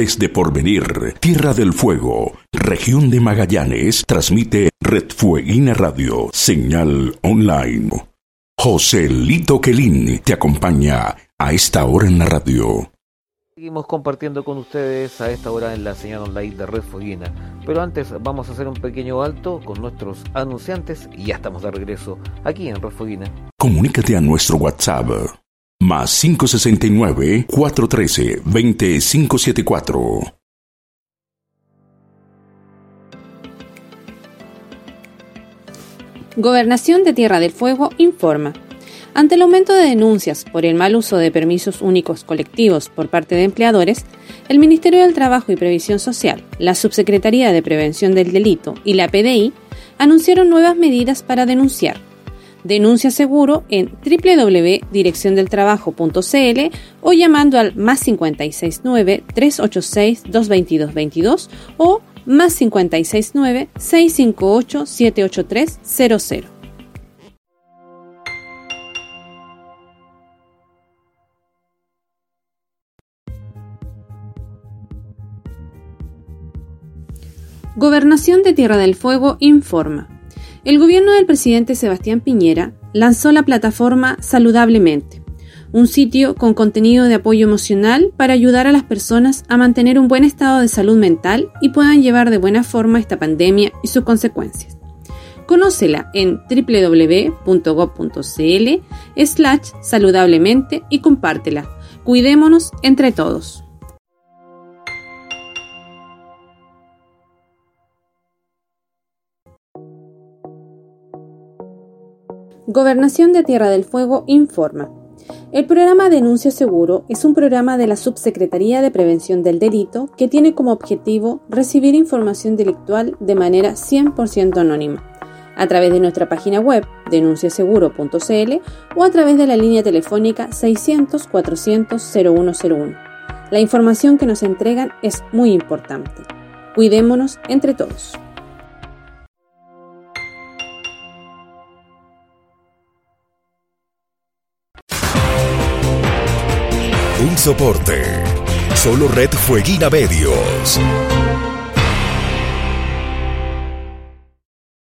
Desde Porvenir, Tierra del Fuego, región de Magallanes, transmite Red Fueguina Radio, señal online. José Lito Quelín te acompaña a esta hora en la radio. Seguimos compartiendo con ustedes a esta hora en la señal online de Red Fueguina. Pero antes vamos a hacer un pequeño alto con nuestros anunciantes y ya estamos de regreso aquí en Red Fueguina. Comunícate a nuestro WhatsApp más 569-413-2574. Gobernación de Tierra del Fuego informa. Ante el aumento de denuncias por el mal uso de permisos únicos colectivos por parte de empleadores, el Ministerio del Trabajo y Previsión Social, la Subsecretaría de Prevención del Delito y la PDI anunciaron nuevas medidas para denunciar. Denuncia seguro en www.direcciondeltrabajo.cl o llamando al más 569 386 22222 o más 569 658 78300. Gobernación de Tierra del Fuego informa. El gobierno del presidente Sebastián Piñera lanzó la plataforma Saludablemente, un sitio con contenido de apoyo emocional para ayudar a las personas a mantener un buen estado de salud mental y puedan llevar de buena forma esta pandemia y sus consecuencias. Conócela en www.gov.cl slash saludablemente y compártela. Cuidémonos entre todos. Gobernación de Tierra del Fuego informa. El programa Denuncia Seguro es un programa de la Subsecretaría de Prevención del Delito que tiene como objetivo recibir información delictual de manera 100% anónima, a través de nuestra página web denunciaseguro.cl o a través de la línea telefónica 600-400-0101. La información que nos entregan es muy importante. Cuidémonos entre todos. Un soporte. Solo Red Fueguina Medios.